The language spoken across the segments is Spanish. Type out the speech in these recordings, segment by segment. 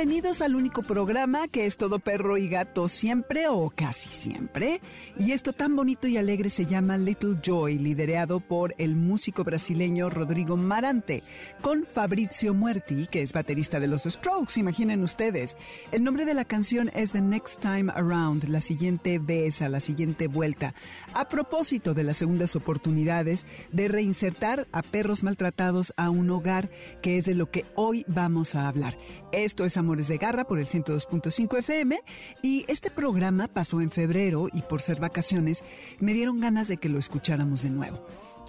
Bienvenidos al único programa que es todo perro y gato siempre o casi siempre. Y esto tan bonito y alegre se llama Little Joy, liderado por el músico brasileño Rodrigo Marante, con Fabrizio Muerti, que es baterista de los Strokes, imaginen ustedes. El nombre de la canción es The Next Time Around, la siguiente vez, a la siguiente vuelta, a propósito de las segundas oportunidades de reinsertar a perros maltratados a un hogar, que es de lo que hoy vamos a hablar. Esto es Amores de Garra por el 102.5 FM y este programa pasó en febrero y por ser vacaciones me dieron ganas de que lo escucháramos de nuevo.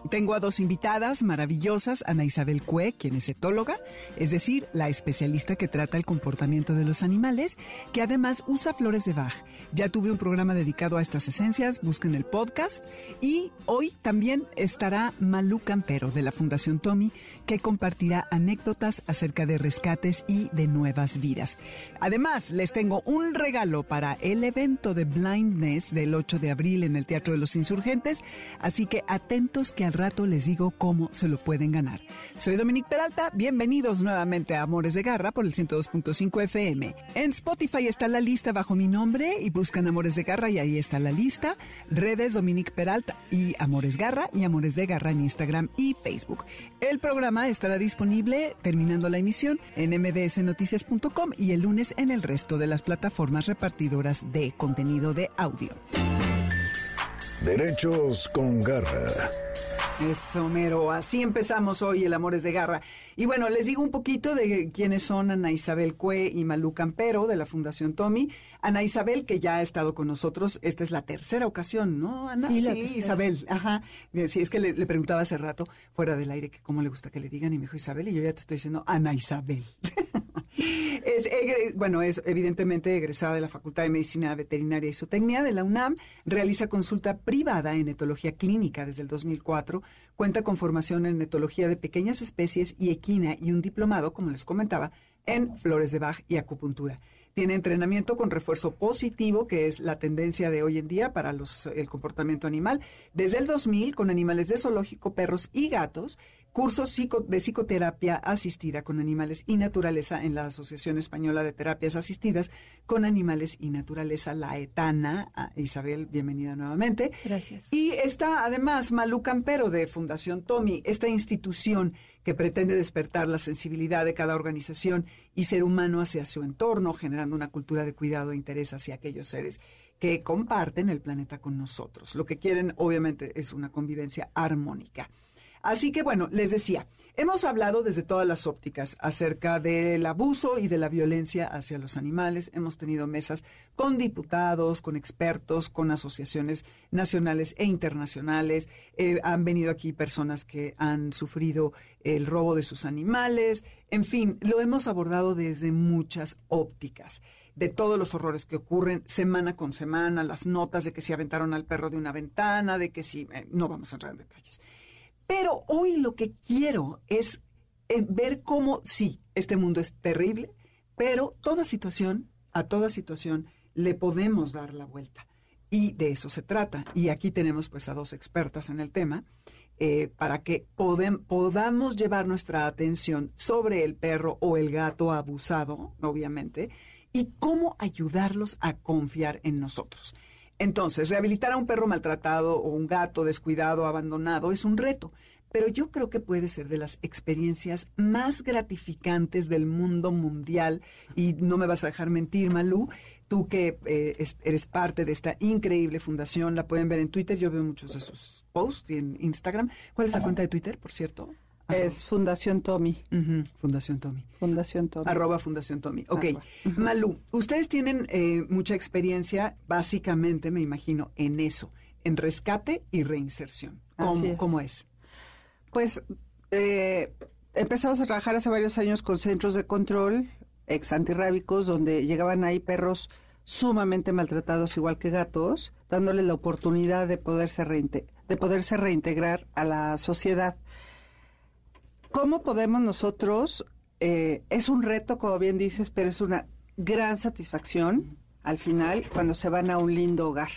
Tengo a dos invitadas maravillosas, Ana Isabel Cue, quien es etóloga, es decir, la especialista que trata el comportamiento de los animales, que además usa flores de Bach. Ya tuve un programa dedicado a estas esencias, busquen el podcast. Y hoy también estará Malú Campero de la Fundación Tommy, que compartirá anécdotas acerca de rescates y de nuevas vidas. Además, les tengo un regalo para el evento de Blindness del 8 de abril en el Teatro de los Insurgentes, así que atentos que rato les digo cómo se lo pueden ganar. Soy Dominique Peralta, bienvenidos nuevamente a Amores de Garra por el 102.5 FM. En Spotify está la lista bajo mi nombre y buscan Amores de Garra y ahí está la lista. Redes Dominique Peralta y Amores Garra y Amores de Garra en Instagram y Facebook. El programa estará disponible terminando la emisión en mbsnoticias.com y el lunes en el resto de las plataformas repartidoras de contenido de audio. Derechos con garra. Eso, mero. Así empezamos hoy el Amores de Garra. Y bueno, les digo un poquito de quiénes son Ana Isabel Cue y Malú Campero de la Fundación Tommy. Ana Isabel, que ya ha estado con nosotros, esta es la tercera ocasión, ¿no, Ana? Sí, Isabel. Ajá. Sí, es que le, le, preguntaba hace rato, fuera del aire, que cómo le gusta que le digan, y me dijo Isabel, y yo ya te estoy diciendo Ana Isabel. es, bueno, es evidentemente egresada de la Facultad de Medicina Veterinaria y Zootecnia de la UNAM, realiza consulta privada en etología clínica desde el 2004, cuenta con formación en etología de pequeñas especies y equina y un diplomado, como les comentaba, en flores de Bach y acupuntura. Tiene entrenamiento con refuerzo positivo, que es la tendencia de hoy en día para los, el comportamiento animal. Desde el 2000, con animales de zoológico, perros y gatos, cursos de psicoterapia asistida con animales y naturaleza en la Asociación Española de Terapias Asistidas con Animales y Naturaleza, la ETANA. Ah, Isabel, bienvenida nuevamente. Gracias. Y está además Malú Campero de Fundación Tommy, esta institución que pretende despertar la sensibilidad de cada organización y ser humano hacia su entorno, generando una cultura de cuidado e interés hacia aquellos seres que comparten el planeta con nosotros. Lo que quieren, obviamente, es una convivencia armónica. Así que bueno, les decía, hemos hablado desde todas las ópticas acerca del abuso y de la violencia hacia los animales. Hemos tenido mesas con diputados, con expertos, con asociaciones nacionales e internacionales. Eh, han venido aquí personas que han sufrido el robo de sus animales. En fin, lo hemos abordado desde muchas ópticas de todos los horrores que ocurren semana con semana, las notas de que se aventaron al perro de una ventana, de que si, eh, no vamos a entrar en detalles. Pero hoy lo que quiero es eh, ver cómo, sí, este mundo es terrible, pero toda situación, a toda situación, le podemos dar la vuelta. Y de eso se trata. Y aquí tenemos pues a dos expertas en el tema eh, para que podamos llevar nuestra atención sobre el perro o el gato abusado, obviamente, y cómo ayudarlos a confiar en nosotros. Entonces, rehabilitar a un perro maltratado o un gato descuidado, abandonado, es un reto, pero yo creo que puede ser de las experiencias más gratificantes del mundo mundial. Y no me vas a dejar mentir, Malú, tú que eh, eres parte de esta increíble fundación, la pueden ver en Twitter, yo veo muchos de sus posts y en Instagram. ¿Cuál es la cuenta de Twitter, por cierto? Es Fundación Tommy. Fundación Tommy. Fundación Tommy. Arroba Fundación Tommy. Ok. Malú, ustedes tienen eh, mucha experiencia, básicamente, me imagino, en eso, en rescate y reinserción. ¿Cómo es? ¿Cómo es? Pues eh, empezamos a trabajar hace varios años con centros de control ex antirrábicos, donde llegaban ahí perros sumamente maltratados, igual que gatos, dándoles la oportunidad de poderse, de poderse reintegrar a la sociedad. ¿Cómo podemos nosotros? Eh, es un reto, como bien dices, pero es una gran satisfacción al final cuando se van a un lindo hogar.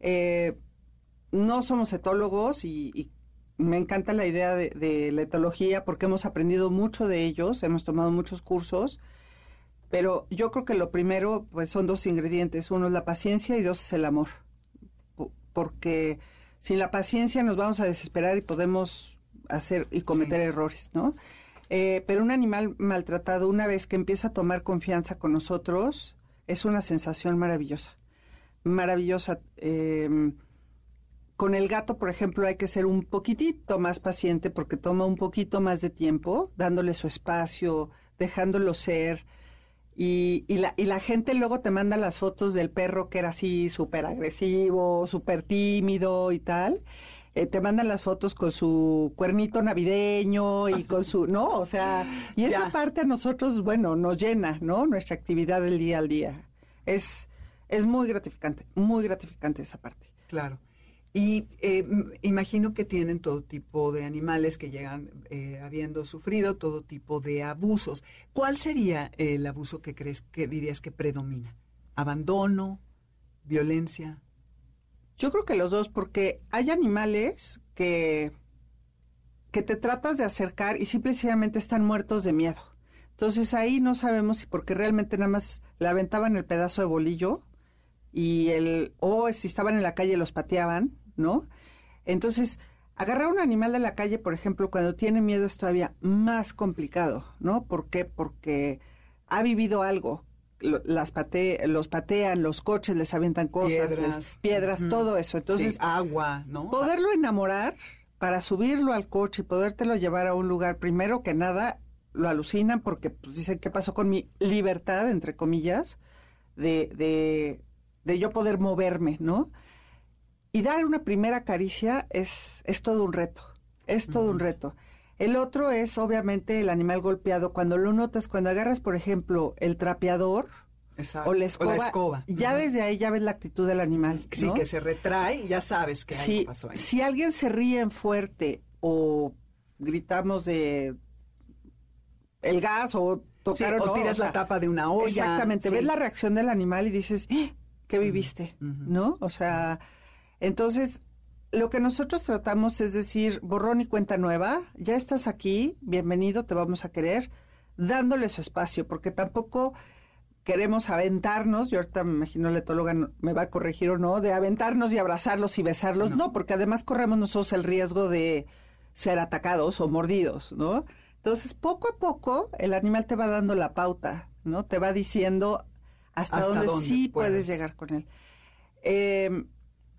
Eh, no somos etólogos y, me encanta la idea de, de, la etología porque hemos aprendido mucho de ellos, hemos tomado muchos cursos, pero yo creo que lo primero pues son dos ingredientes, uno es la paciencia y dos es el amor, porque sin la paciencia nos vamos a desesperar y podemos hacer y cometer errores, ¿no? Eh, pero un animal maltratado, una vez que empieza a tomar confianza con nosotros, es una sensación maravillosa. Maravillosa. Em, con el gato, por ejemplo, hay que ser un poquitito más paciente porque toma un poquito más de tiempo, dándole su espacio, dejándolo ser. Y, y, la, y la gente luego te manda las fotos del perro que era así súper agresivo, súper tímido y tal. Eh, te mandan las fotos con su cuernito navideño y con su, ¿no? O sea, y esa parte a nosotros, bueno, nos llena, ¿no? Nuestra actividad del día al día. Es, es muy gratificante, muy gratificante esa parte. Claro. Y eh, imagino que tienen todo tipo de animales que llegan eh, habiendo sufrido todo tipo de abusos. ¿Cuál sería el abuso que crees que dirías que predomina? ¿Abandono? ¿Violencia? Yo creo que los dos, porque hay animales que, que te tratas de acercar y simplemente están muertos de miedo. Entonces ahí no sabemos si porque realmente nada más le aventaban el pedazo de bolillo y el o si estaban en la calle los pateaban, ¿no? Entonces, agarrar un animal de la calle, por ejemplo, cuando tiene miedo es todavía más complicado, ¿no? ¿Por qué? Porque ha vivido algo las pate, los patean, los coches les avientan cosas, piedras, piedras todo eso. Entonces, agua, ¿no? Poderlo enamorar para subirlo al coche y podértelo llevar a un lugar, primero que nada, lo alucinan porque pues, dicen, ¿qué pasó con mi libertad, entre comillas, de, de, de yo poder moverme, ¿no? Y dar una primera caricia es, es todo un reto, es todo un reto. El otro es obviamente el animal golpeado. Cuando lo notas, cuando agarras, por ejemplo, el trapeador o la escoba, ya desde ahí ya ves la actitud del animal. Sí, que se retrae y ya sabes que algo pasó ahí. Si alguien se ríe en fuerte o gritamos de el gas o tocar o, tiras la tapa de una olla. Exactamente, ves la reacción del animal y dices. ¿qué viviste? ¿No? O sea, entonces lo que nosotros tratamos es decir, borrón y cuenta nueva, ya estás aquí, bienvenido, te vamos a querer, dándole su espacio, porque tampoco queremos aventarnos, yo ahorita me imagino la etóloga me va a corregir o no, de aventarnos y abrazarlos y besarlos, no, porque además corremos nosotros el riesgo de ser atacados o mordidos, ¿no? Entonces, poco a poco, el animal te va dando la pauta, ¿no? Te va diciendo hasta, dónde, sí puedes? llegar con él. Eh,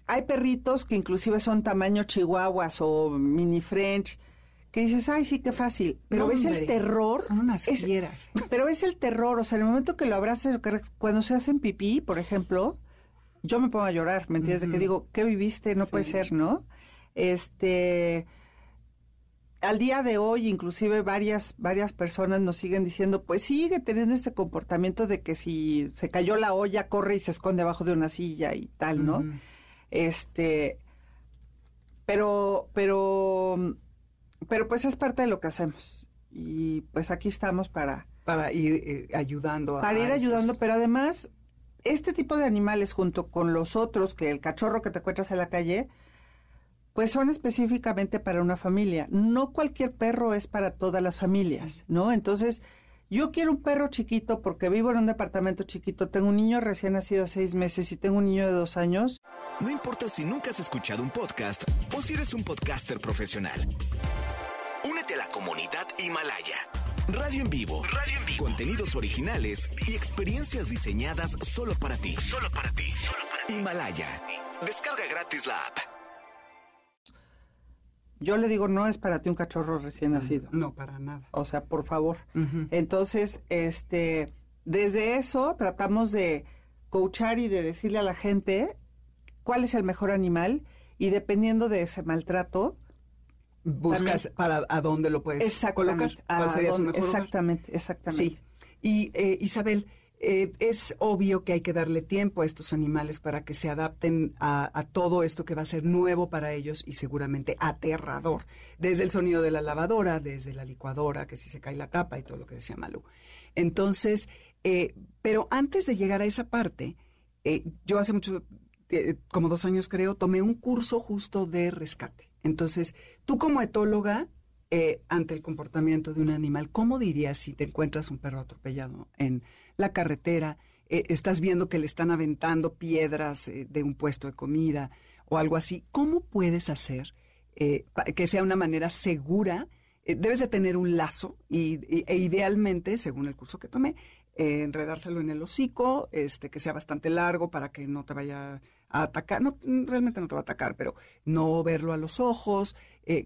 hay perritos que inclusive son tamaño chihuahuas o mini French, que dices, ay, sí, qué fácil. Pero ves el terror. Son unas fieras. Pero ves el terror, o sea, en el momento que lo abrazas, cuando se hacen pipí, por ejemplo, yo me pongo a llorar, ¿me entiendes? De que digo, ¿qué viviste? No puede ser, ¿no? Este, al día de hoy, inclusive varias, varias personas nos siguen diciendo, pues sigue teniendo este comportamiento de que si se cayó la olla, corre y se esconde abajo de una silla y tal, ¿no? Este, pero, pero, pero pues es parte de lo que hacemos. Y pues aquí estamos para... Para ir eh, ayudando. para ir ayudando, pero además, este tipo de animales junto con los otros, que el cachorro que te encuentras en la calle, pues son específicamente para una familia. No cualquier perro es para todas las familias, ¿no? Entonces, yo quiero un perro chiquito porque vivo en un departamento chiquito, tengo un niño recién nacido seis meses y tengo un niño de dos años. No importa si nunca has escuchado un podcast o si eres un podcaster profesional. Únete a la comunidad Himalaya. Radio en vivo. Radio en vivo. Contenidos originales y experiencias diseñadas solo para ti. Solo para ti. Solo para ti. Himalaya. Descarga gratis la app. Yo le digo, no es para ti un cachorro recién nacido. No, para nada. O sea, por favor. Entonces, este, desde eso tratamos de coachar y de decirle a la gente cuál es el mejor animal y dependiendo de ese maltrato, Buscas También- para a dónde lo puedes colocar. exactamente, ¿Cuál su lugar? exactamente, exactamente. Sí. Y eh, Isabel, eh, es obvio que hay que darle tiempo a estos animales para que se adapten a, todo esto que va a ser nuevo para ellos y seguramente aterrador. Desde el sonido de la lavadora, desde la licuadora, que si se cae la tapa y todo lo que decía Malú. Entonces, eh, pero antes de llegar a esa parte, eh, yo hace mucho, como dos años creo, tomé un curso justo de rescate. Entonces, tú como etóloga, ante el comportamiento de un animal, ¿cómo dirías si te encuentras un perro atropellado en la carretera? eh, estás viendo que le están aventando piedras eh, de un puesto de comida o algo así. ¿Cómo puedes hacer eh, que sea una manera segura? Debes de tener un lazo y, e idealmente, según el curso que tomé, enredárselo en el hocico, este, que sea bastante largo para que no te vaya a atacar. No, realmente no te va a atacar, pero no verlo a los ojos.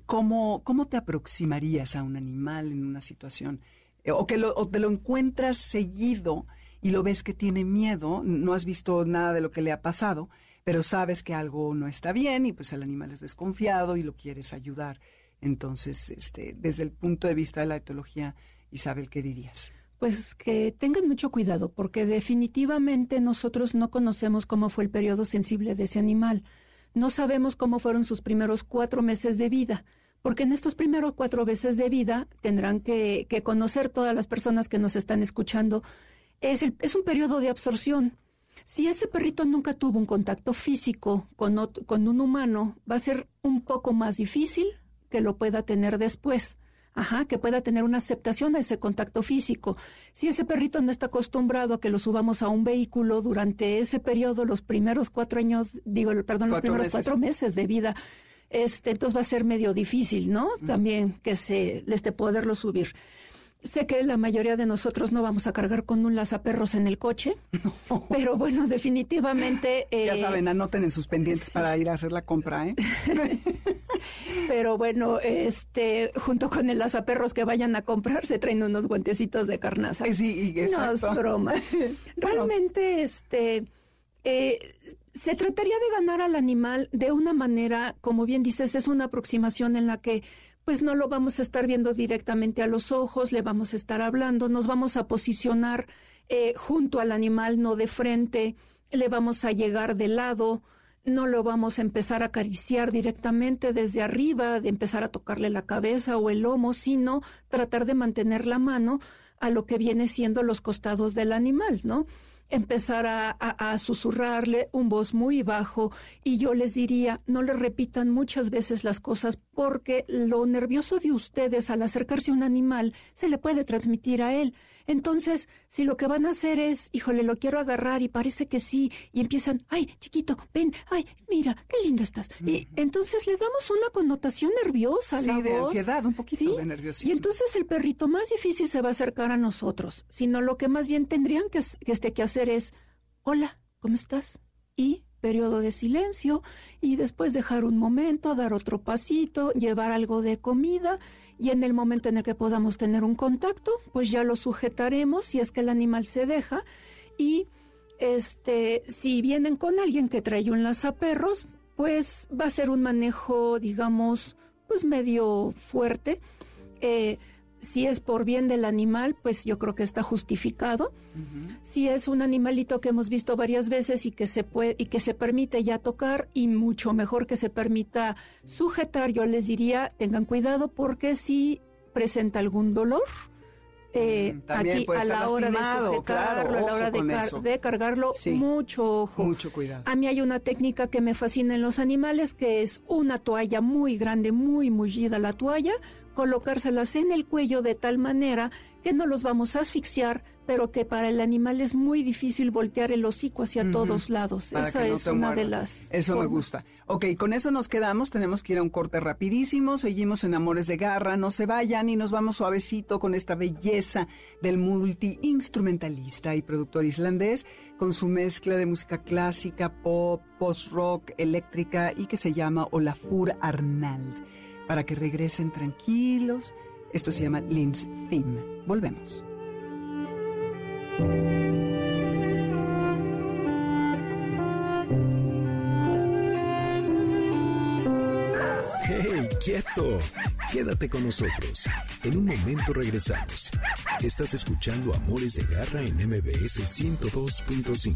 ¿cómo, ¿Cómo te aproximarías a un animal en una situación? Eh, o que lo, te lo encuentras seguido y lo ves que tiene miedo, no has visto nada de lo que le ha pasado, pero sabes que algo no está bien y pues el animal es desconfiado y lo quieres ayudar. Entonces, este, desde el punto de vista de la etología, Isabel, ¿qué dirías? Pues que tengan mucho cuidado, porque definitivamente nosotros no conocemos cómo fue el periodo sensible de ese animal. No sabemos cómo fueron sus primeros cuatro meses de vida, porque en estos primeros cuatro meses de vida tendrán que, que conocer todas las personas que nos están escuchando. Es, el- es un periodo de absorción. Si ese perrito nunca tuvo un contacto físico con, ot- con un humano, va a ser un poco más difícil que lo pueda tener después. Ajá, que pueda tener una aceptación a ese contacto físico. Si ese perrito no está acostumbrado a que lo subamos a un vehículo durante ese periodo, los primeros cuatro años, digo, perdón, los primeros meses. cuatro meses de vida, este, entonces va a ser medio difícil, ¿no? También que se, este, poderlo subir. Sé que la mayoría de nosotros no vamos a cargar con un lazaperros en el coche, pero bueno, definitivamente. ya eh, saben, anoten en sus pendientes sí. para ir a hacer la compra, ¿eh? Pero bueno, este, junto con el lazaperros que vayan a comprar, se traen unos guantecitos de carnaza. Eh, Sí, y No es exacto. broma. Realmente, este, eh, se trataría de ganar al animal de una manera, como bien dices, es una aproximación en la que pues no lo vamos a estar viendo directamente a los ojos, le vamos a estar hablando, nos vamos a posicionar eh, junto al animal, no de frente, le vamos a llegar de lado, no lo vamos a empezar a acariciar directamente desde arriba, de empezar a tocarle la cabeza o el lomo, sino tratar de mantener la mano a lo que viene siendo los costados del animal, ¿no? Empezar a, a- susurrarle un voz muy bajo y yo les diría, no le repitan muchas veces las cosas porque lo nervioso de ustedes al acercarse a un animal se le puede transmitir a él. Entonces, si lo que van a hacer es, híjole, lo quiero agarrar y parece que sí, y empiezan, ay, chiquito, ven, ay, mira, qué lindo estás. Y entonces le damos una connotación nerviosa a Sí, la de voz. ansiedad, un poquito Sí, de nerviosismo. Y entonces el perrito más difícil se va a acercar a nosotros, sino lo que más bien tendrían que, que, este, que hacer es, hola, ¿cómo estás? Y periodo de silencio y después dejar un momento, dar otro pasito, llevar algo de comida y en el momento en el que podamos tener un contacto, pues ya lo sujetaremos si es que el animal se deja y este si vienen con alguien que trae un lazaperros, pues va a ser un manejo, digamos, pues medio fuerte. Eh, si es por bien del animal, pues yo creo que está justificado. Si es un animalito que hemos visto varias veces y que se puede y que se permite ya tocar y mucho mejor que se permita sujetar, yo les diría tengan cuidado porque si presenta algún dolor eh, Mm, también aquí a la hora de sujetarlo, claro, a la hora de, con car- eso. de cargarlo, Sí. mucho ojo. Mucho cuidado. A mí hay una técnica que me fascina en los animales, que es una toalla muy grande, muy mullida la toalla, colocárselas en el cuello de tal manera que no los vamos a asfixiar, pero que para el animal es muy difícil voltear el hocico hacia todos lados. Para Esa no es una de las. Eso me gusta. Ok, con eso nos quedamos. Tenemos que ir a un corte rapidísimo. Seguimos en Amores de Garra. No se vayan y nos vamos suavecito con esta belleza del multi-instrumentalista y productor islandés con su mezcla de música clásica, pop, post-rock, eléctrica y que se llama Olafur Arnald. Para que regresen tranquilos. Esto se llama Lynn's Theme. Volvemos. ¡Hey, quieto! Quédate con nosotros. En un momento regresamos. Estás escuchando Amores de Garra en MBS 102.5.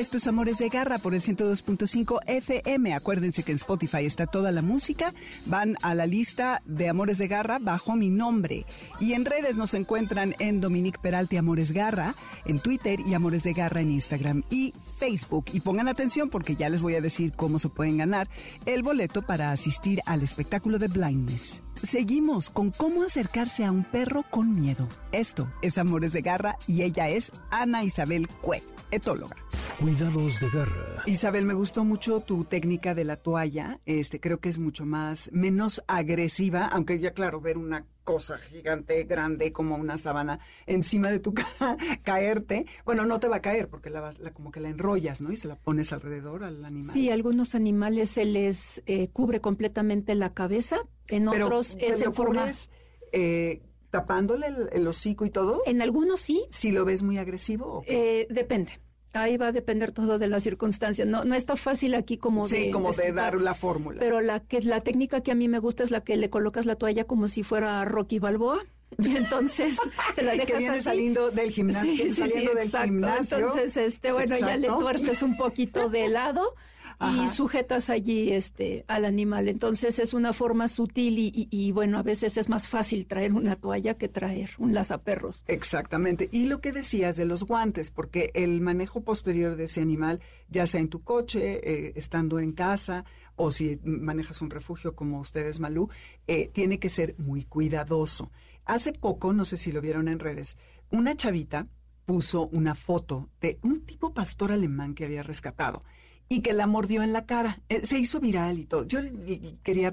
Dominique Peralta, esto es Amores de Garra por el 102.5 FM. Acuérdense que en Spotify está toda la música. Van a la lista de Amores de Garra bajo mi nombre. Y en redes nos encuentran en Dominique Peralta y Amores Garra, en Twitter y Amores de Garra en Instagram y Facebook. Y pongan atención porque ya les voy a decir cómo se pueden ganar el boleto para asistir al espectáculo de Blindness. Seguimos con cómo acercarse a un perro con miedo. Esto es Amores de Garra y ella es Ana Isabel Cue, etóloga. Cuidados de garra. Isabel, me gustó mucho tu técnica de la toalla. Este, creo que es mucho más, menos agresiva, aunque ya claro, ver una cosa gigante, grande, como una sábana encima de tu cara, caerte. Bueno, no te va a caer porque la vas, la, como que la enrollas, ¿no? Y se la pones alrededor al animal. Sí, a algunos animales se les eh, cubre completamente la cabeza, en Pero, otros ¿se es en forma... eh, tapándole el, el hocico y todo. En algunos sí, Si lo ves muy agresivo. ¿o qué? eh, depende. Ahí va a depender todo de las circunstancias. No, no está fácil aquí como sí, de, como de dar la fórmula. Pero la que la técnica que a mí me gusta es la que le colocas la toalla como si fuera Rocky Balboa. Y entonces se la que dejas viene así. saliendo del gimnasio, Sí, sí, sí, del exacto. gimnasio. Entonces, este, bueno, ya le tuerces un poquito de lado Ajá. y sujetas allí este al animal. Entonces es una forma sutil y, y- y, bueno, a veces es más fácil traer una toalla que traer un lazaperros. Exactamente. Y lo que decías de los guantes, porque el manejo posterior de ese animal, ya sea en tu coche, eh, estando en casa, o si manejas un refugio como ustedes, Malú, eh, tiene que ser muy cuidadoso. Hace poco, no sé si lo vieron en redes, una chavita puso una foto de un tipo pastor alemán que había rescatado y que la mordió en la cara. Eh, se hizo viral y todo. Yo quería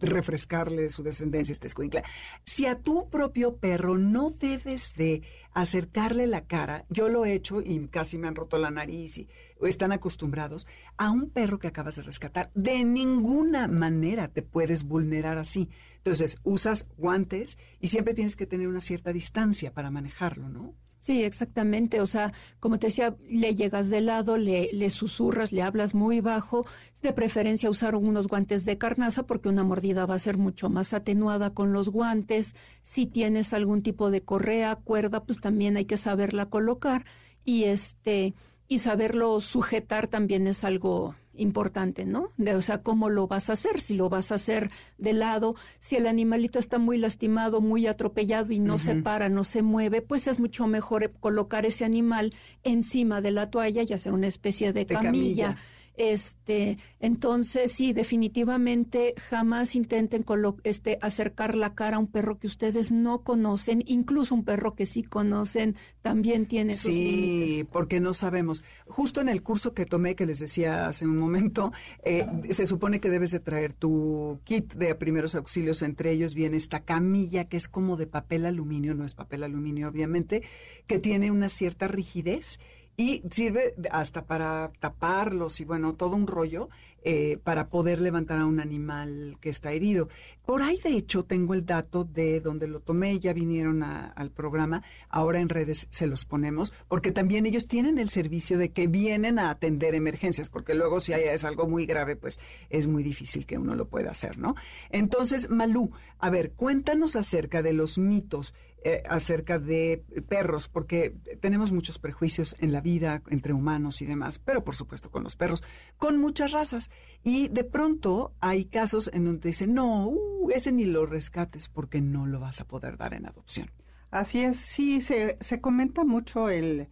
refrescarle su descendencia este escuincla. Si a tu propio perro no debes de acercarle la cara, yo lo he hecho y casi me han roto la nariz y están acostumbrados, a un perro que acabas de rescatar, de ninguna manera te puedes vulnerar así. Entonces, usas guantes y siempre tienes que tener una cierta distancia para manejarlo, ¿no? Sí, exactamente. O sea, como te decía, le llegas de lado, le, le susurras, le hablas muy bajo. De preferencia usar unos guantes de carnaza porque una mordida va a ser mucho más atenuada con los guantes. Si tienes algún tipo de correa, cuerda, pues también hay que saberla colocar y este y saberlo sujetar también es algo importante, ¿no? De, o sea, cómo lo vas a hacer, si lo vas a hacer de lado, si el animalito está muy lastimado, muy atropellado y no se para, no se mueve, pues es mucho mejor colocar ese animal encima de la toalla y hacer una especie de, De camilla. camilla. Este, entonces sí, definitivamente jamás intenten este acercar la cara a un perro que ustedes no conocen, incluso un perro que sí conocen también tiene sus Sí, límites. porque no sabemos. Justo en el curso que tomé, que les decía hace un momento, eh, se supone que debes de traer tu kit de primeros auxilios. Entre ellos viene esta camilla que es como de papel aluminio, no es papel aluminio obviamente, que tiene una cierta rigidez y sirve hasta para taparlos y bueno, todo un rollo eh, para poder levantar a un animal que está herido. Por ahí, de hecho, tengo el dato de donde lo tomé, ya vinieron al programa, ahora en redes se los ponemos, porque también ellos tienen el servicio de que vienen a atender emergencias, porque luego si hay, es algo muy grave, pues es muy difícil que uno lo pueda hacer, ¿no? Entonces, Malú, a ver, cuéntanos acerca de los mitos eh, acerca de perros, porque tenemos muchos prejuicios en la vida entre humanos y demás, pero por supuesto con los perros, con muchas razas. Y de pronto hay casos en donde dicen, no, uh, ese ni lo rescates porque no lo vas a poder dar en adopción. Así es, sí, se, se comenta mucho el,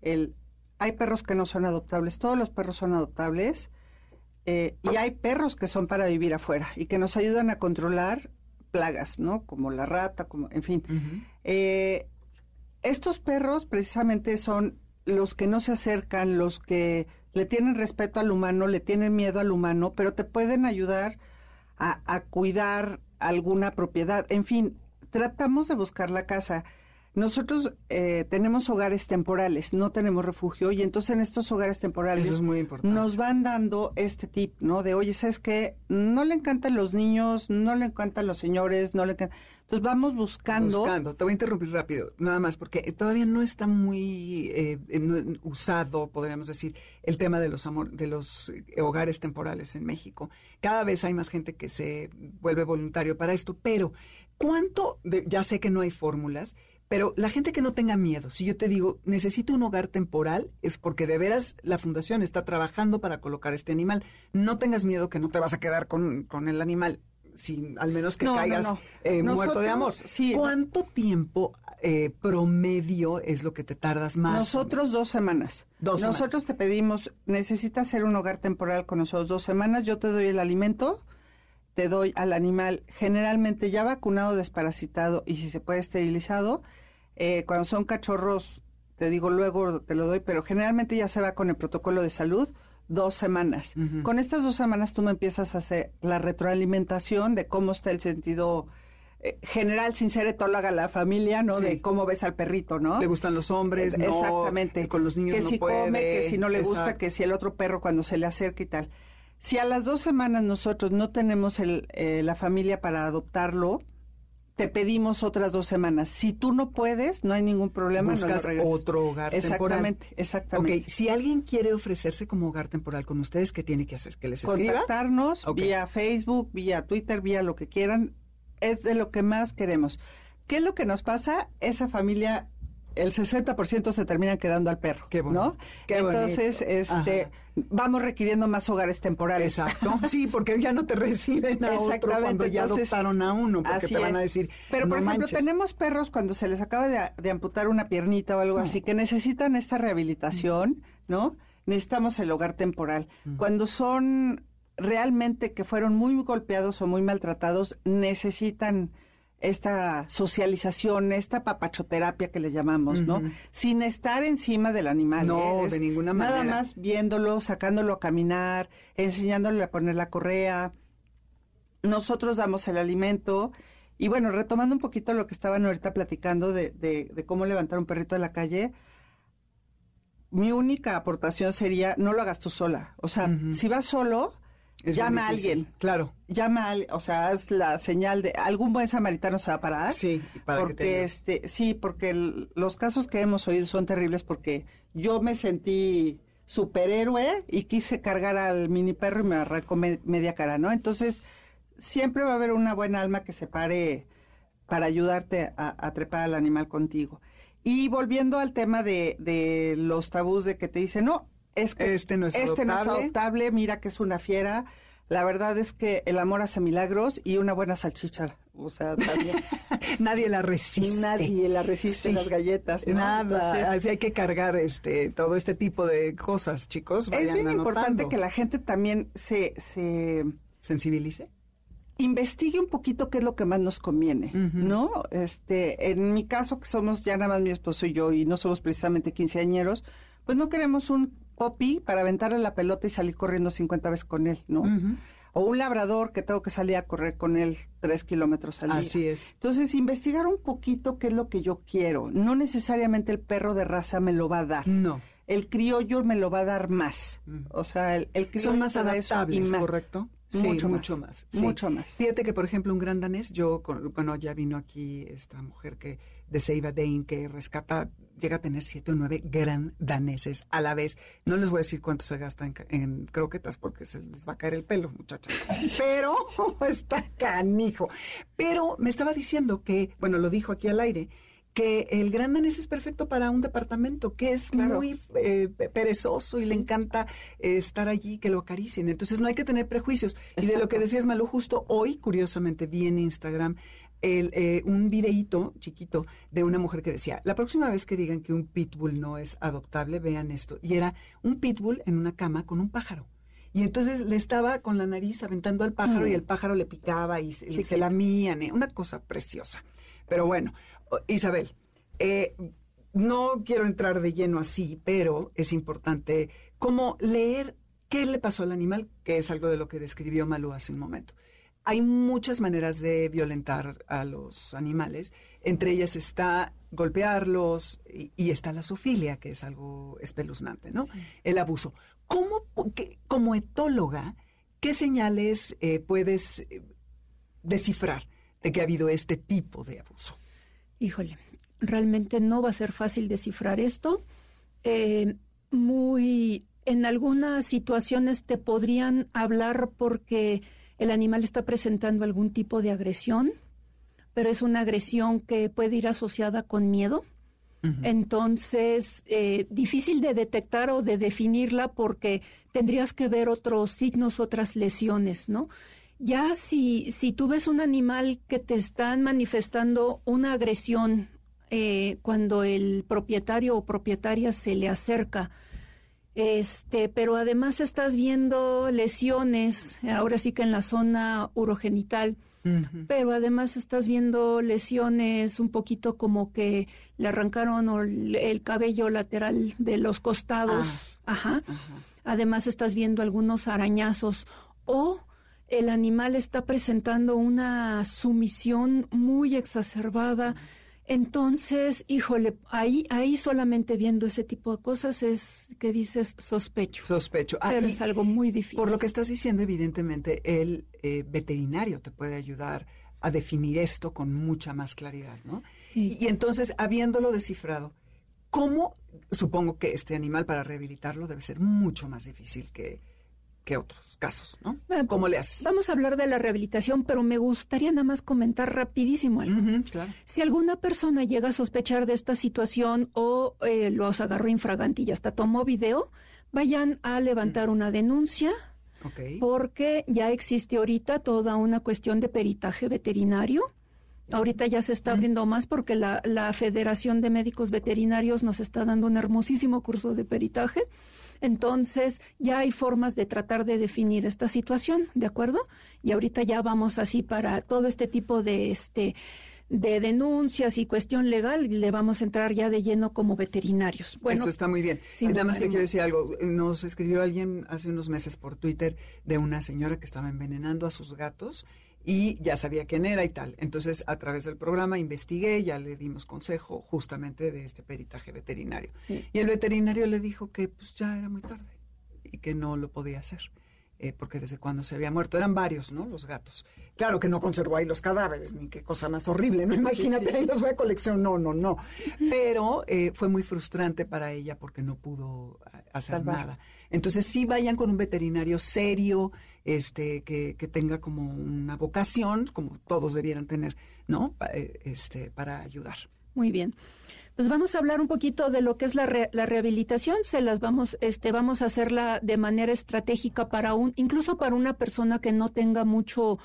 el... Hay perros que no son adoptables, todos los perros son adoptables. Eh, y hay perros que son para vivir afuera y que nos ayudan a controlar plagas, ¿no? Como la rata, como, en fin. Eh, estos perros precisamente son los que no se acercan, los que le tienen respeto al humano, le tienen miedo al humano, pero te pueden ayudar a, a cuidar alguna propiedad. En fin, tratamos de buscar la casa. Nosotros eh, tenemos hogares temporales, no tenemos refugio, y entonces en estos hogares temporales nos van dando este tip, ¿no? De, oye, ¿sabes qué? No le encantan los niños, no le encantan los señores, no le encantan... Entonces vamos buscando... Buscando, te voy a interrumpir rápido, nada más, porque todavía no está muy eh, usado, podríamos decir, el tema de los, amor, de los eh, hogares temporales en México. Cada vez hay más gente que se vuelve voluntario para esto, pero ¿cuánto, de, ya sé que no hay fórmulas, pero la gente que no tenga miedo, si yo te digo, necesito un hogar temporal, es porque de veras la fundación está trabajando para colocar este animal. No tengas miedo que no te vas a quedar con, el animal, sin, al menos que caigas eh, muerto de amor. ¿Cuánto tiempo eh, promedio es lo que te tardas más? Nosotros dos semanas. nosotros te pedimos, necesitas hacer un hogar temporal con nosotros dos semanas, yo te doy el alimento te doy al animal generalmente ya vacunado, desparasitado y si se puede esterilizado eh, cuando son cachorros, te digo luego te lo doy, pero generalmente ya se va con el protocolo de salud dos semanas. Con estas dos semanas tú me empiezas a hacer la retroalimentación de cómo está el sentido eh, general, sin ser etóloga la familia, ¿no? De cómo ves al perrito, ¿no? Le gustan los hombres, no, Exactamente. con los niños que no si puede. come, que si no le gusta, que si el otro perro cuando se le acerca y tal. Si a las dos semanas nosotros no tenemos el, eh, la familia para adoptarlo, te pedimos otras dos semanas. Si tú no puedes, no hay ningún problema. Buscas otro hogar exactamente, temporal. Exactamente, si alguien quiere ofrecerse como hogar temporal con ustedes, ¿qué tiene que hacer? ¿Que les escriba? Contactarnos vía Facebook, vía Twitter, vía lo que quieran. Es de lo que más queremos. ¿Qué es lo que nos pasa? Esa familia el 60% se termina quedando al perro, Qué ¿no? Entonces, este, vamos requiriendo más hogares temporales. Exacto. Sí, porque ya no te reciben a otro cuando ya adoptaron a uno, porque te van a decir, Pero, por ejemplo, tenemos perros cuando se les acaba de, amputar una piernita o algo así, que necesitan esta rehabilitación, ¿no? Necesitamos el hogar temporal. Cuando son realmente que fueron muy golpeados o muy maltratados, necesitan esta socialización, esta papachoterapia que le llamamos, ¿no? Sin estar encima del animal. No, ¿eh? de ninguna manera. Nada más viéndolo, sacándolo a caminar, enseñándole a poner la correa. Nosotros damos el alimento. Y bueno, retomando un poquito lo que estaban ahorita platicando de, de, cómo levantar un perrito de la calle, mi única aportación sería no lo hagas tú sola. O sea, si vas solo, llama a alguien. Claro. Llama a o sea, haz la señal de algún buen samaritano se va a parar. Sí, para porque este, sí, porque los casos que hemos oído son terribles porque yo me sentí superhéroe y quise cargar al mini perro y me arrancó media cara, ¿no? Entonces, siempre va a haber una buena alma que se pare para ayudarte a, trepar al animal contigo. Y volviendo al tema de, de los tabús de que te dicen, no, es que este no es, este no es adoptable, mira que es una fiera. La verdad es que el amor hace milagros y una buena salchicha, o sea, también. nadie la resiste. Nadie la resiste las galletas. Nada, así hay que cargar este todo este tipo de cosas, chicos. es bien importante que la gente también se, se sensibilice investigue un poquito qué es lo que más nos conviene, ¿no? Este, en mi caso, que somos ya nada más mi esposo y yo, y no somos precisamente quinceañeros, pues no queremos un popi para aventarle la pelota y salir corriendo 50 veces con él, ¿no? O un labrador que tengo que salir a correr con él tres kilómetros al día. Así es. Entonces, investigar un poquito qué es lo que yo quiero. No necesariamente el perro de raza me lo va a dar. No. el criollo me lo va a dar más. O sea, el, el criollo Son más da eso y adaptables, más. ¿correcto? Sí, Mucho mucho, más. más. sí. Mucho más. Fíjate que, por ejemplo, un gran danés, yo, bueno, ya vino aquí esta mujer que de Seiba Dane, que rescata, llega a tener siete o nueve gran daneses a la vez. No les voy a decir cuánto se gasta en, en croquetas porque se les va a caer el pelo, muchachas. Pero está canijo. Pero me estaba diciendo que, bueno, lo dijo aquí al aire, que el gran danés es perfecto para un departamento que es Claro. muy eh, pe- perezoso y le encanta eh, estar allí, que lo acaricien. Entonces no hay que tener prejuicios. Y de lo que decías, Malú, justo hoy, curiosamente, vi en Instagram el, eh, un videíto chiquito de una mujer que decía, la próxima vez que digan que un pitbull no es adoptable, vean esto. Y era un pitbull en una cama con un pájaro. Y entonces le estaba con la nariz aventando al pájaro y el pájaro le picaba y se, se lamían. eh, Una cosa preciosa. Pero bueno, Isabel, eh, no quiero entrar de lleno así, pero es importante como leer qué le pasó al animal, que es algo de lo que describió Malú hace un momento. Hay muchas maneras de violentar a los animales. Entre ellas está golpearlos y, y está la zoofilia, que es algo espeluznante, ¿no? El abuso. ¿Cómo, como etóloga, qué señales eh, puedes eh, descifrar de que ha habido este tipo de abuso? Híjole, realmente no va a ser fácil descifrar esto. Eh, muy, en algunas situaciones te podrían hablar porque el animal está presentando algún tipo de agresión, pero es una agresión que puede ir asociada con miedo. Entonces, eh, difícil de detectar o de definirla porque tendrías que ver otros signos, otras lesiones, ¿no? Ya si, si tú ves un animal que te están manifestando una agresión eh, cuando el propietario o propietaria se le acerca, este, pero además estás viendo lesiones, ahora sí que en la zona urogenital, pero además estás viendo lesiones un poquito como que le arrancaron el el cabello lateral de los costados. Ajá. Ajá. Además estás viendo algunos arañazos o el animal está presentando una sumisión muy exacerbada. Entonces, híjole, ahí, ahí solamente viendo ese tipo de cosas es que dices sospecho. Sospecho. Ah, pero es algo muy difícil. por lo que estás diciendo, evidentemente, el eh, veterinario te puede ayudar a definir esto con mucha más claridad, ¿no? Sí. Y, y entonces, habiéndolo descifrado, ¿cómo, supongo que este animal para rehabilitarlo debe ser mucho más difícil que, que otros casos, ¿no? Bueno, ¿Cómo le haces? Vamos a hablar de la rehabilitación, pero me gustaría nada más comentar rapidísimo algo. Claro. Si alguna persona llega a sospechar de esta situación o eh, los agarró infragante y hasta tomó video, vayan a levantar una denuncia porque ya existe ahorita toda una cuestión de peritaje veterinario. Ahorita ya se está abriendo más porque la, la Federación de Médicos Veterinarios nos está dando un hermosísimo curso de peritaje. Entonces, ya hay formas de tratar de definir esta situación, ¿de acuerdo? Y ahorita ya vamos así para todo este tipo de este de denuncias y cuestión legal, le vamos a entrar ya de lleno como veterinarios. Bueno, Eso está muy bien. sí, Y Nada más te quiero decir algo. Nos escribió alguien hace unos meses por Twitter de una señora que estaba envenenando a sus gatos y ya sabía quién era y tal. Entonces, a través del programa investigué, ya le dimos consejo justamente de este peritaje veterinario. Sí. Y el veterinario le dijo que pues ya era muy tarde y que no lo podía hacer. eh, porque desde cuando se había muerto eran varios, ¿no? Los gatos. Claro que no conservó ahí los cadáveres, ni qué cosa más horrible, ¿no? Imagínate, ahí los voy a colección, no, no, no. Pero eh, fue muy frustrante para ella porque no pudo a- hacer Salvar. nada. Entonces sí vayan con un veterinario serio, este, que, que tenga como una vocación, como todos debieran tener, ¿no? Eh, Este, para ayudar. Muy bien. Pues vamos a hablar un poquito de lo que es la, re- la rehabilitación. Se las vamos, este, vamos a hacerla de manera estratégica para un, incluso para una persona que no tenga mucho,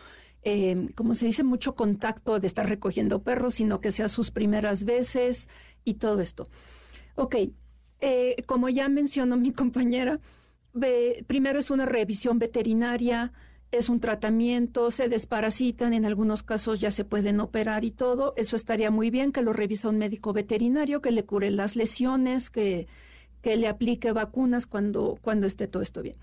eh, como se dice, mucho contacto de estar recogiendo perros, sino que sea sus primeras veces y todo esto. Ok, eh, como ya mencionó mi compañera, primero es una revisión veterinaria, es un tratamiento, se desparasitan, en algunos casos ya se pueden operar y todo. Eso estaría muy bien que lo revisa un médico veterinario, que le cure las lesiones, que, que le aplique vacunas cuando, cuando esté todo esto bien.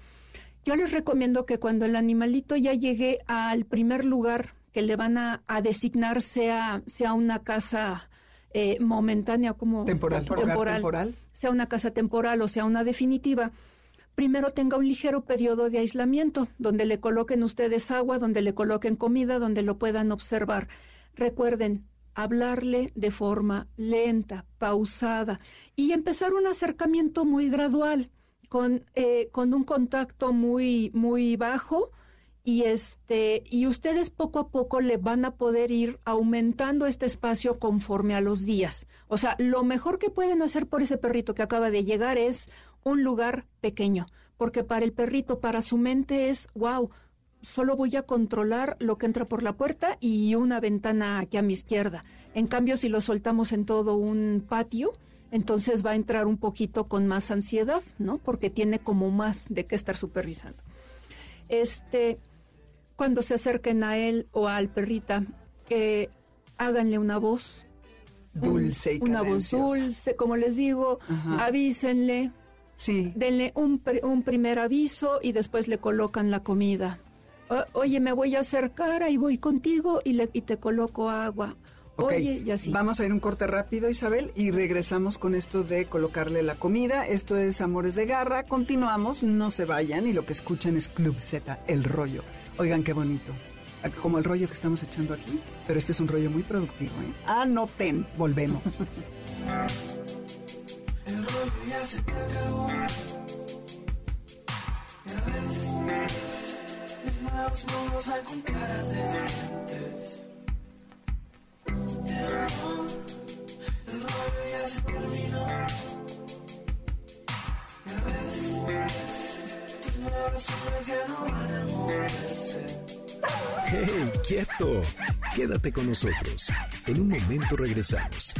Yo les recomiendo que cuando el animalito ya llegue al primer lugar que le van a, a designar, sea, sea una casa eh, momentánea, como temporal, temporal, sea una casa temporal o sea una definitiva, primero tenga un ligero periodo de aislamiento, donde le coloquen ustedes agua, donde le coloquen comida, donde lo puedan observar. Recuerden, hablarle de forma lenta, pausada y empezar un acercamiento muy gradual, con, eh, con un contacto muy, muy bajo, y este y ustedes poco a poco le van a poder ir aumentando este espacio conforme a los días. O sea, lo mejor que pueden hacer por ese perrito que acaba de llegar es un lugar pequeño, porque para el perrito, para su mente es wow, solo voy a controlar lo que entra por la puerta y una ventana aquí a mi izquierda. En cambio, si lo soltamos en todo un patio, entonces va a entrar un poquito con más ansiedad, ¿no? Porque tiene como más de qué estar supervisando. Este, cuando se acerquen a él o al perrita, que háganle una voz. Dulce y Una voz dulce, como les digo, avísenle. Sí. Denle un, un, primer aviso y después le colocan la comida. oye, me voy a acercar, ahí voy contigo y, le, y te coloco agua. Oye, y así. Vamos a ir un corte rápido, Isabel, y regresamos con esto de colocarle la comida. Esto es Amores de Garra. Continuamos, no se vayan y lo que escuchan es Club Z, el rollo. Oigan, qué bonito. Como el rollo que estamos echando aquí, pero este es un rollo muy productivo. ¿eh? Anoten, volvemos. el rollo ya se te acabó. Ya ves, mis nuevos modos van con caras decentes. El rollo ya se terminó. Ya no van a. ¡Hey, quieto! Quédate con nosotros. En un momento regresamos.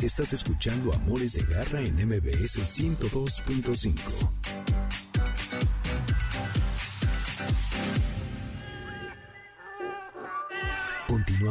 Estás escuchando Amores de Garra en MBS 102.5.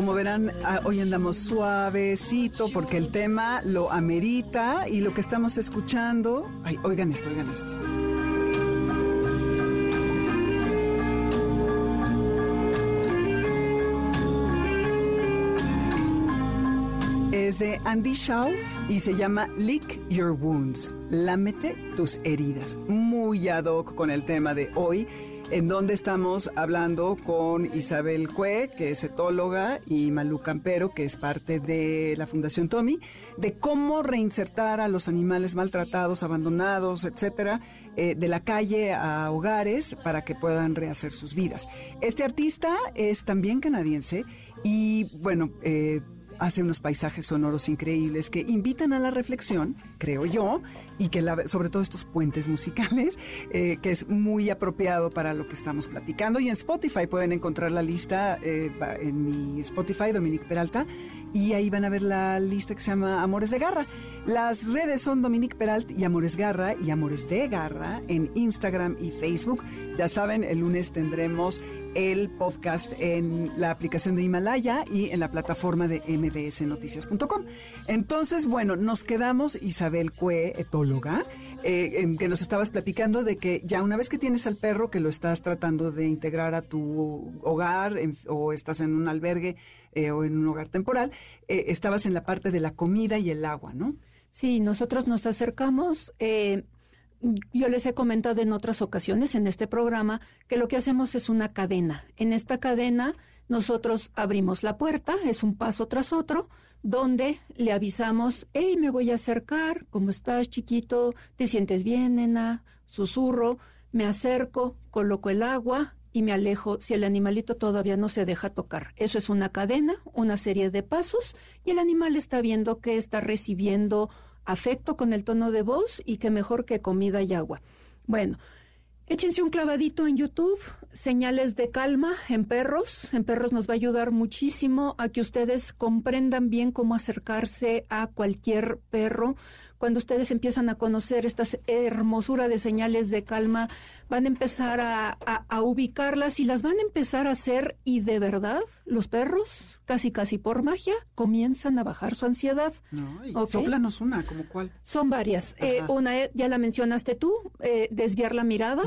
Como verán, ah, hoy andamos suavecito porque el tema lo amerita y lo que estamos escuchando. Ay, oigan esto, oigan esto. es de Andy Schauf y se llama Lick Your Wounds, lámete tus heridas. Muy ad hoc con el tema de hoy, en donde estamos hablando con Isabel Cue, que es etóloga, y Malu Campero, que es parte de la Fundación Tommy, de cómo reinsertar a los animales maltratados, abandonados, etcétera, eh, de la calle a hogares para que puedan rehacer sus vidas. Este artista es también canadiense y, bueno, eh, hace unos paisajes sonoros increíbles que invitan a la reflexión, creo yo, y que sobre todo estos puentes musicales, eh, que es muy apropiado para lo que estamos platicando. Y en Spotify pueden encontrar la lista, eh, en mi Spotify, Dominique Peralta, y ahí van a ver la lista que se llama Amores de Garra. Las redes son Dominique Peralta y Amores Garra y Amores de Garra en Instagram y Facebook. Ya saben, el lunes tendremos el podcast en la aplicación de Himalaya y en la plataforma de mbsnoticias.com. Entonces, bueno, nos quedamos, Isabel Cue, etóloga, eh, que nos estabas platicando de que ya una vez que tienes al perro que lo estás tratando de integrar a tu hogar o estás en un albergue eh, o en un hogar temporal, eh, estabas en la parte de la comida y el agua, ¿no? Sí, nosotros nos acercamos yo les he comentado en otras ocasiones en este programa que lo que hacemos es una cadena. En esta cadena nosotros abrimos la puerta, es un paso tras otro, donde le avisamos, hey, me voy a acercar, ¿cómo estás, chiquito? ¿Te sientes bien, nena? Susurro, me acerco, coloco el agua y me alejo si el animalito todavía no se deja tocar. Eso es una cadena, una serie de pasos, y el animal está viendo que está recibiendo afecto con el tono de voz y que mejor que comida y agua. Bueno, Échense un clavadito en YouTube, señales de calma en perros. En perros nos va a ayudar muchísimo a que ustedes comprendan bien cómo acercarse a cualquier perro. Cuando ustedes empiezan a conocer esta hermosura de señales de calma, van a empezar a, ubicarlas y las van a empezar a hacer y de verdad los perros, casi casi por magia, comienzan a bajar su ansiedad. No, Soplanos una, como cuál. Son varias. Eh, una, eh, ya la mencionaste tú, eh, desviar la mirada.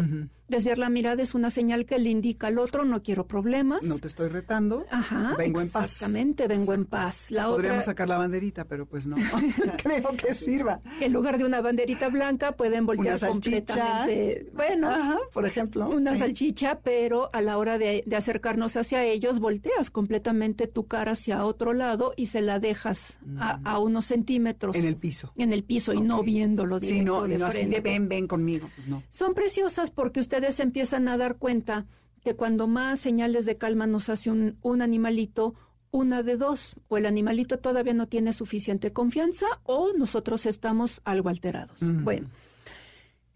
Desviar la mirada es una señal que le indica al otro, no quiero problemas. No te estoy retando. Ajá. Vengo en paz. Exactamente, vengo en paz. La Podríamos sacar la banderita, pero pues no. Creo que sirva. En lugar de una banderita blanca pueden voltear una completamente. Bueno, por ejemplo. Una salchicha, pero a la hora de, acercarnos hacia ellos, volteas completamente tu hacia otro lado y se la dejas a, mm. unos centímetros. En el piso. En el piso y no viéndolo directo sí, no, de no Así de ven, ven conmigo. Pues no. Son preciosas porque ustedes empiezan a dar cuenta que cuando más señales de calma nos hace un, un animalito, una de dos, o el animalito todavía no tiene suficiente confianza o nosotros estamos algo alterados. Bueno,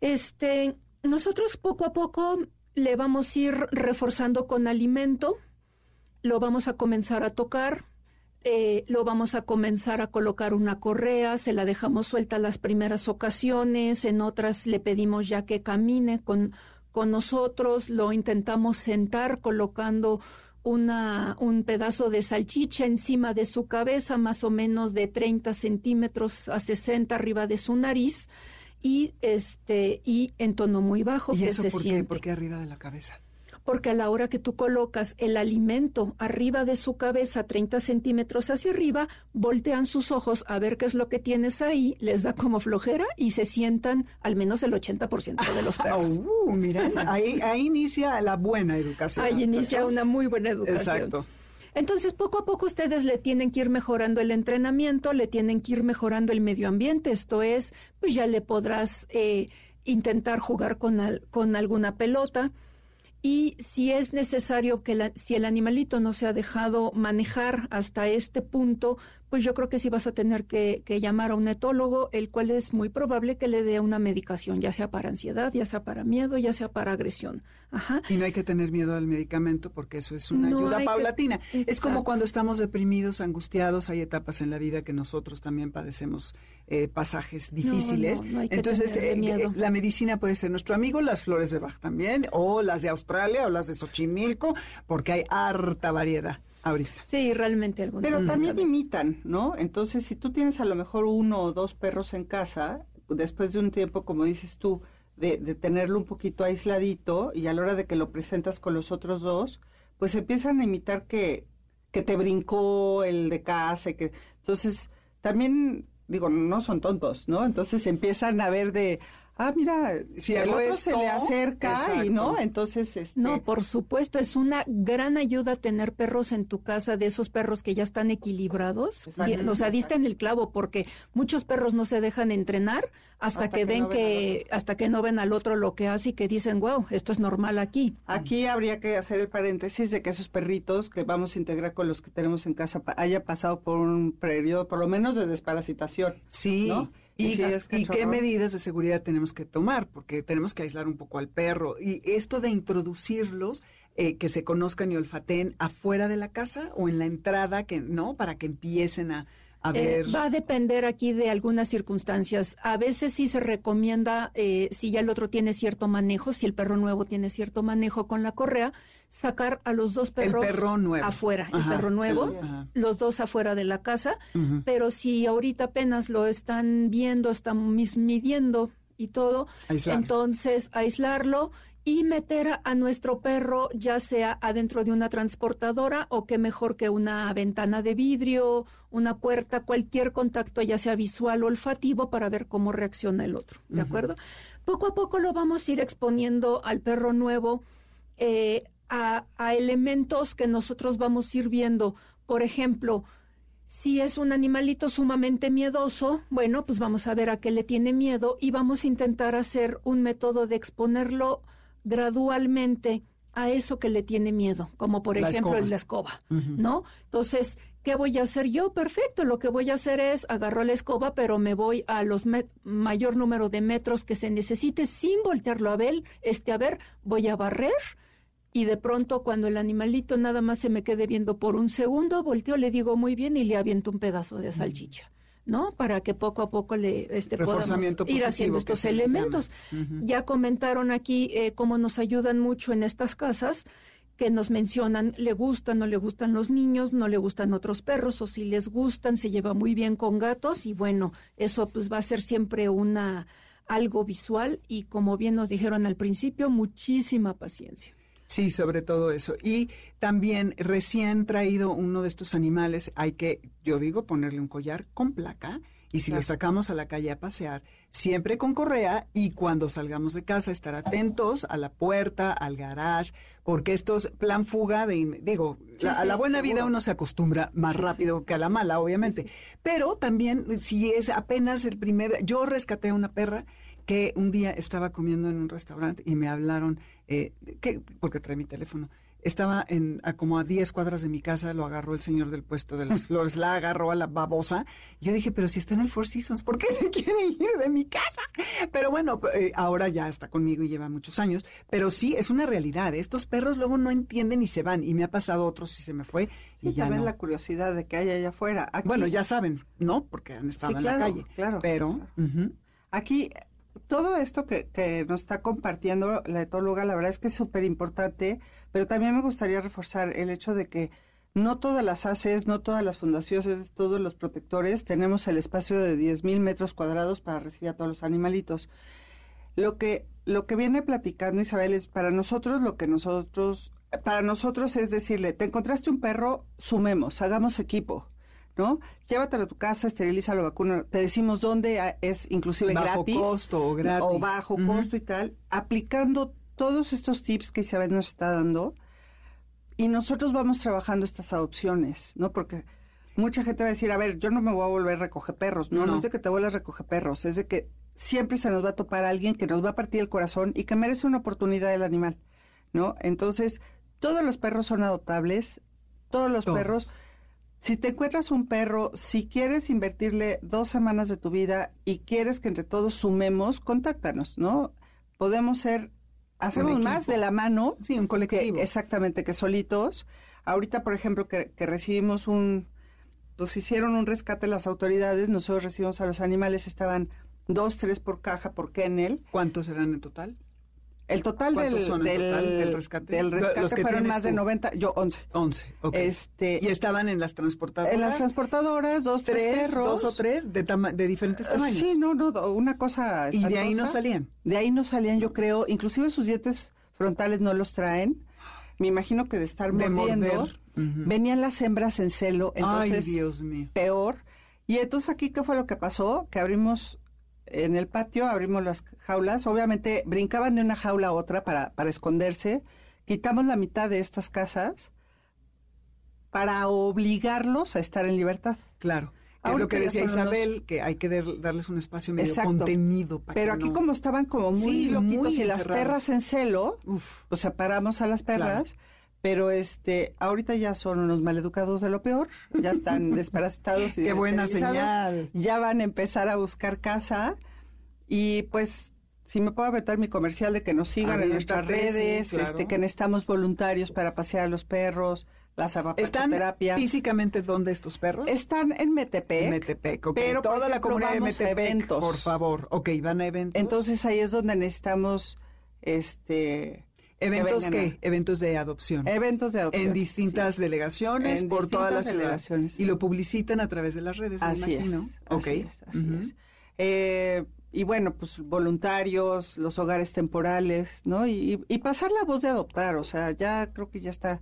este, nosotros poco a poco le vamos a ir reforzando con alimento, lo vamos a comenzar a tocar, eh, lo vamos a comenzar a colocar una correa, se la dejamos suelta las primeras ocasiones, en otras le pedimos ya que camine con con nosotros, lo intentamos sentar colocando una, un pedazo de salchicha encima de su cabeza, más o menos de 30 centímetros a 60 arriba de su nariz, y este y en tono muy bajo. ¿Y eso por qué? ¿Por qué arriba de la cabeza? Porque a la hora que tú colocas el alimento arriba de su cabeza, 30 centímetros hacia arriba, voltean sus ojos a ver qué es lo que tienes ahí, les da como flojera y se sientan al menos el 80% de los perros. Uh, mira, ahí, ahí inicia la buena educación. Ahí inicia una muy buena educación. Exacto. Entonces, poco a poco ustedes le tienen que ir mejorando el entrenamiento, le tienen que ir mejorando el medio ambiente. Esto es, pues ya le podrás eh, intentar jugar con, con alguna pelota y si es necesario que si el animalito no se ha dejado manejar hasta este punto, pues yo creo que sí vas a tener que, llamar a un etólogo, el cual es muy probable que le dé una medicación, ya sea para ansiedad, ya sea para miedo, ya sea para agresión. Ajá. Y no hay que tener miedo al medicamento porque eso es una ayuda paulatina. es como cuando estamos deprimidos, angustiados, hay etapas en la vida que nosotros también padecemos eh, pasajes difíciles. Entonces, eh, eh, la medicina puede ser nuestro amigo, las flores de Bach también, o las de Australia, o las de Xochimilco, porque hay harta variedad. Sí, realmente algunos. Pero también imitan, ¿no? Entonces, si tú tienes a lo mejor uno o dos perros en casa, después de un tiempo, como dices tú, de, tenerlo un poquito aisladito y a la hora de que lo presentas con los otros dos, pues empiezan a imitar que, que te brincó el de casa, que entonces también digo, no son tontos, ¿no? Entonces empiezan a ver de, ah, mira, si el otro se le acerca y no, entonces este... No, por supuesto, es una gran ayuda tener perros en tu casa, de esos perros que ya están equilibrados. o sea, diste en el clavo, porque muchos perros no se dejan entrenar hasta, que, ven que, hasta que no ven al otro lo que hace y que dicen, wow, esto es normal aquí. Aquí habría que hacer el paréntesis de que esos perritos que vamos a integrar con los que tenemos en casa haya pasado por un periodo, por lo menos de desparasitación. Sí. ¿no? ¿Y, qué medidas de seguridad tenemos que tomar? Porque tenemos que aislar un poco al perro. Y esto de introducirlos, eh, que se conozcan y olfateen afuera de la casa o en la entrada, que no, para que empiecen a, eh, va a depender aquí de algunas circunstancias. A veces sí se recomienda, eh, si ya el otro tiene cierto manejo, si el perro nuevo tiene cierto manejo con la correa, sacar a los dos perros afuera, el perro nuevo, los dos afuera de la casa. Pero si ahorita apenas lo están viendo, están midiendo y todo, entonces aislarlo y meter a nuestro perro ya sea adentro de una transportadora o que mejor que una ventana de vidrio, una puerta, cualquier contacto ya sea visual o olfativo para ver cómo reacciona el otro, ¿de acuerdo? Poco a poco lo vamos a ir exponiendo al perro nuevo eh, a, a elementos que nosotros vamos a ir viendo. Por ejemplo, si es un animalito sumamente miedoso, bueno, pues vamos a ver a qué le tiene miedo y vamos a intentar hacer un método de exponerlo gradualmente a eso que le tiene miedo, como por ejemplo la escoba, ¿no? Entonces, ¿qué voy a hacer yo? Perfecto, lo que voy a hacer es agarro la escoba, pero me voy a los mayor número de metros que se necesite sin voltearlo a ver, este a ver, voy a barrer y de pronto cuando el animalito nada más se me quede viendo por un segundo, volteo, le digo muy bien y le aviento un pedazo de salchicha. ¿no? Para que poco a poco le este, podamos ir haciendo estos elementos. Ya comentaron aquí eh, cómo nos ayudan mucho en estas casas que nos mencionan, le gustan, no le gustan los niños, no le gustan otros perros, o si les gustan, se lleva muy bien con gatos, y bueno, eso pues va a ser siempre una algo visual y como bien nos dijeron al principio, muchísima paciencia. Sí, sobre todo eso. Y también recién traído uno de estos animales, hay que, yo digo, ponerle un collar con placa. Y si lo sacamos a la calle a pasear, siempre con correa y cuando salgamos de casa estar atentos a la puerta, al garage, porque estos plan fuga de, digo, a la buena vida uno se acostumbra más rápido que a la mala, obviamente. Pero también si es apenas el primer, yo rescaté a una perra que un día estaba comiendo en un restaurante y me hablaron, eh, que, porque trae mi teléfono, estaba en, a como a 10 cuadras de mi casa, lo agarró el señor del puesto de las flores, la agarró a la babosa. Yo dije, pero si está en el Four Seasons, ¿por qué se quiere ir de mi casa? Pero bueno, eh, ahora ya está conmigo y lleva muchos años. Pero sí, es una realidad. Estos perros luego no entienden y se van. Y me ha pasado otros y se me fue. y ya también la curiosidad de que hay allá afuera. Bueno, ya saben, ¿no? Porque han estado en la calle. Claro. Pero. Aquí todo esto que, que, nos está compartiendo la etóloga, la verdad es que es súper importante, pero también me gustaría reforzar el hecho de que no todas las ACES, no todas las fundaciones, todos los protectores tenemos el espacio de 10.000 metros cuadrados para recibir a todos los animalitos. Lo que, lo que viene platicando Isabel es para nosotros lo que nosotros, para nosotros es decirle, te encontraste un perro, sumemos, hagamos equipo ¿no? Llévatelo a tu casa, esteriliza la vacuna. Te decimos dónde es inclusive bajo gratis. costo o gratis. O bajo costo y tal. Aplicando todos estos tips que Isabel nos está dando. Y nosotros vamos trabajando estas adopciones, ¿no? Porque mucha gente va a decir, a ver, yo no me voy a volver a recoger perros. No, no, es de que te vuelvas a recoger perros, es de que siempre se nos va a topar alguien que nos va a partir el corazón y que merece una oportunidad del animal, ¿no? Entonces, todos los perros son adoptables, todos los perros si te encuentras un perro, si quieres invertirle dos semanas de tu vida y quieres que entre todos sumemos, contáctanos, ¿no? Podemos ser, hacemos más de la mano. Sí, un colectivo. exactamente, que solitos. Ahorita, por ejemplo, que, que recibimos un, pues hicieron un rescate las autoridades, nosotros recibimos a los animales, estaban dos, tres por caja por kennel. ¿Cuántos eran en total? El total del, son del, del rescate, del rescate fueron más de 90, yo 11. 11, ok. Este, ¿Y estaban en las transportadoras? En las transportadoras, dos, tres, perros. Dos o tres de, de diferentes tamaños. Sí, no, no, una cosa ¿Y de ahí no salían? De ahí no salían, yo creo. Inclusive sus dientes frontales no los traen. Me imagino que de estar de mordiendo, venían las hembras en celo, entonces Ay, Dios mío. peor. Y entonces aquí, ¿qué fue lo que pasó? Que abrimos en el patio, abrimos las jaulas, obviamente brincaban de una jaula a otra para, para esconderse, quitamos la mitad de estas casas para obligarlos a estar en libertad. Claro. es lo que decía Isabel, que hay que darles un espacio medio contenido. Pero aquí como estaban como muy loquitos y las perras en celo, pues separamos a las perras. Pero este, ahorita ya son unos maleducados de lo peor, ya están desparasitados y Qué buena señal. Ya van a empezar a buscar casa y pues si me puedo aventar mi comercial de que nos sigan en nuestras redes, este que necesitamos voluntarios para pasear a los perros, las ¿Están físicamente dónde estos perros? Están en Metepec. Metepec, ok. Pero toda la comunidad de Metepec, eventos. por favor. Ok, van a eventos. Entonces ahí es donde necesitamos este ¿Eventos qué? Eventos de adopción. Eventos de adopción. En distintas delegaciones, por todas las delegaciones. Y lo publicitan a través de las redes, así Es, Así es, así es. Eh, y bueno, pues voluntarios, los hogares temporales, ¿no? Y, y pasar la voz de adoptar, o sea, ya creo que ya está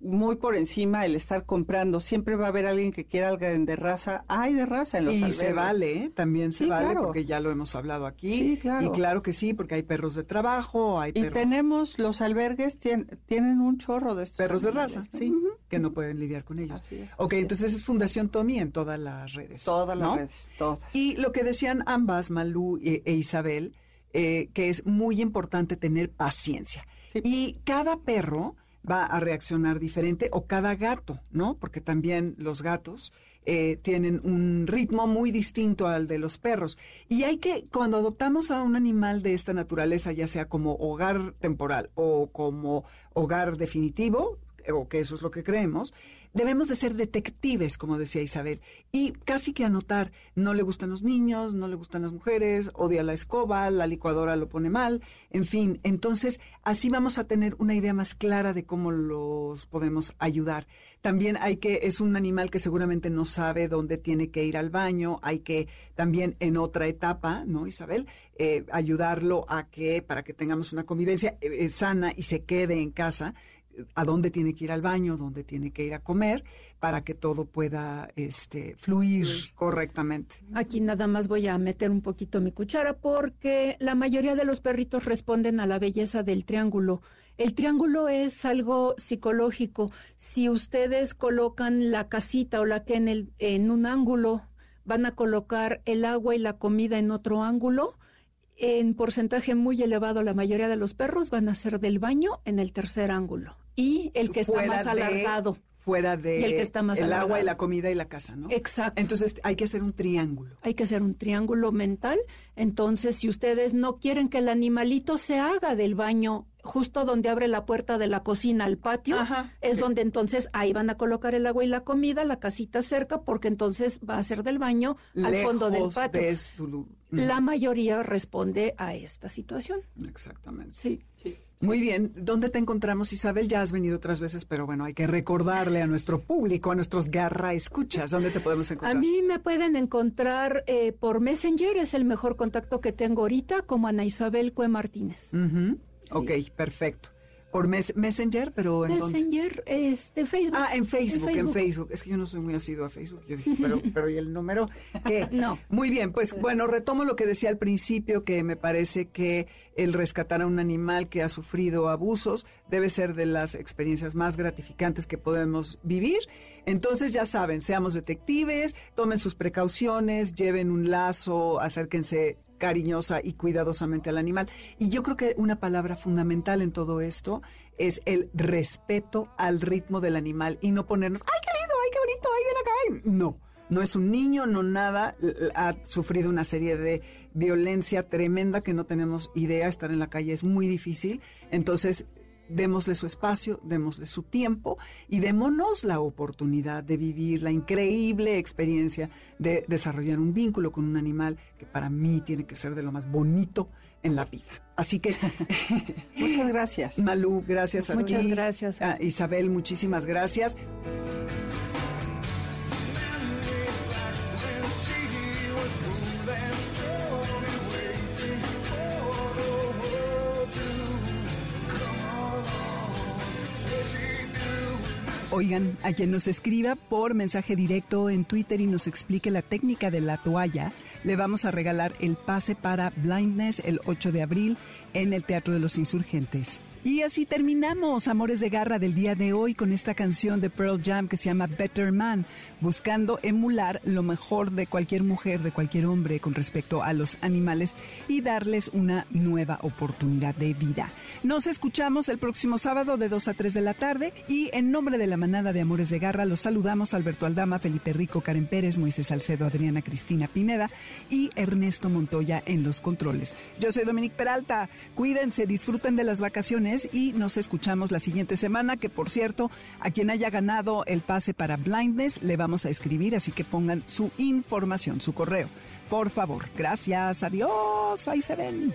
muy por encima el estar comprando. Siempre va a haber alguien que quiera algo de raza. Hay de raza en los Y se vale, ¿eh? también se vale, porque ya lo hemos hablado aquí. Sí, claro. Y claro que sí, porque hay perros de trabajo, hay perros... Y tenemos, los albergues tienen un chorro de estos Perros de raza, sí, que no pueden lidiar con ellos. ok, entonces es Fundación Tommy en todas las redes. Todas las redes, todas. Y lo que decían ambas, Malú e, e Isabel, eh, que es muy importante tener paciencia. Y cada perro va a reaccionar diferente o cada gato, ¿no? Porque también los gatos eh, tienen un ritmo muy distinto al de los perros. Y hay que, cuando adoptamos a un animal de esta naturaleza, ya sea como hogar temporal o como hogar definitivo, o que eso es lo que creemos, debemos de ser detectives, como decía Isabel, y casi que anotar, no le gustan los niños, no le gustan las mujeres, odia la escoba, la licuadora lo pone mal, en fin, entonces así vamos a tener una idea más clara de cómo los podemos ayudar. También hay que, es un animal que seguramente no sabe dónde tiene que ir al baño, hay que también en otra etapa, ¿no, Isabel? Eh, ayudarlo a que, para que tengamos una convivencia eh, sana y se quede en casa a dónde tiene que ir al baño, dónde tiene que ir a comer, para que todo pueda este, fluir correctamente. Aquí nada más voy a meter un poquito mi cuchara porque la mayoría de los perritos responden a la belleza del triángulo. El triángulo es algo psicológico. Si ustedes colocan la casita o la que en, el, en un ángulo, van a colocar el agua y la comida en otro ángulo, en porcentaje muy elevado la mayoría de los perros van a ser del baño en el tercer ángulo y el que está más alargado. Fuera de el, que está más el agua y la comida y la casa, ¿no? Exacto. Entonces hay que hacer un triángulo. Hay que hacer un triángulo mental. Entonces, si ustedes no quieren que el animalito se haga del baño justo donde abre la puerta de la cocina al patio, es donde entonces ahí van a colocar el agua y la comida, la casita cerca, porque entonces va a ser del baño al fondo del patio. La mayoría responde a esta situación. Exactamente. Sí. Muy bien, ¿dónde te encontramos, Isabel? Ya has venido otras veces, pero bueno, hay que recordarle a nuestro público, a nuestros garra escuchas, ¿dónde te podemos encontrar? A mí me pueden encontrar eh, por Messenger, es el mejor contacto que tengo ahorita, como Ana Isabel Cue Martínez. Ok, perfecto por Messenger, pero en Messenger, este, Facebook. Ah, en Facebook, en Facebook, Es que yo no soy muy asiduo a Facebook. Yo dije, pero, pero ¿y el número? ¿Qué? No. Muy bien, pues bueno, retomo lo que decía al principio, que me parece que el rescatar a un animal que ha sufrido abusos debe ser de las experiencias más gratificantes que podemos vivir. Entonces, ya saben, seamos detectives, tomen sus precauciones, lleven un lazo, acérquense cariñosa y cuidadosamente al animal. Y yo creo que una palabra fundamental en todo esto es el respeto al ritmo del animal y no ponernos, ¡ay, qué lindo! ¡ay, qué bonito! ¡ay, ven acá! No. No es un niño, no nada, ha sufrido una serie de violencia tremenda que no tenemos idea, estar en la calle es muy difícil, entonces démosle su espacio, démosle su tiempo y démonos la oportunidad de vivir la increíble experiencia de desarrollar un vínculo con un animal que para mí tiene que ser de lo más bonito en la vida. Así que muchas gracias. Malú, gracias a muchas ti. Muchas gracias. A Isabel, muchísimas gracias. Oigan, a quien nos escriba por mensaje directo en Twitter y nos explique la técnica de la toalla, le vamos a regalar el pase para Blindness el 8 de abril en el Teatro de los Insurgentes. Y así terminamos, Amores de Garra del día de hoy, con esta canción de Pearl Jam que se llama Better Man, buscando emular lo mejor de cualquier mujer, de cualquier hombre con respecto a los animales y darles una nueva oportunidad de vida. Nos escuchamos el próximo sábado de 2 a 3 de la tarde y en nombre de la manada de Amores de Garra los saludamos Alberto Aldama, Felipe Rico, Karen Pérez, Moisés Salcedo, Adriana Cristina Pineda y Ernesto Montoya en los controles. Yo soy Dominique Peralta, cuídense, disfruten de las vacaciones y nos escuchamos la siguiente semana, que por cierto, a quien haya ganado el pase para Blindness le vamos a escribir, así que pongan su información, su correo. Por favor, gracias, adiós, ahí se ven.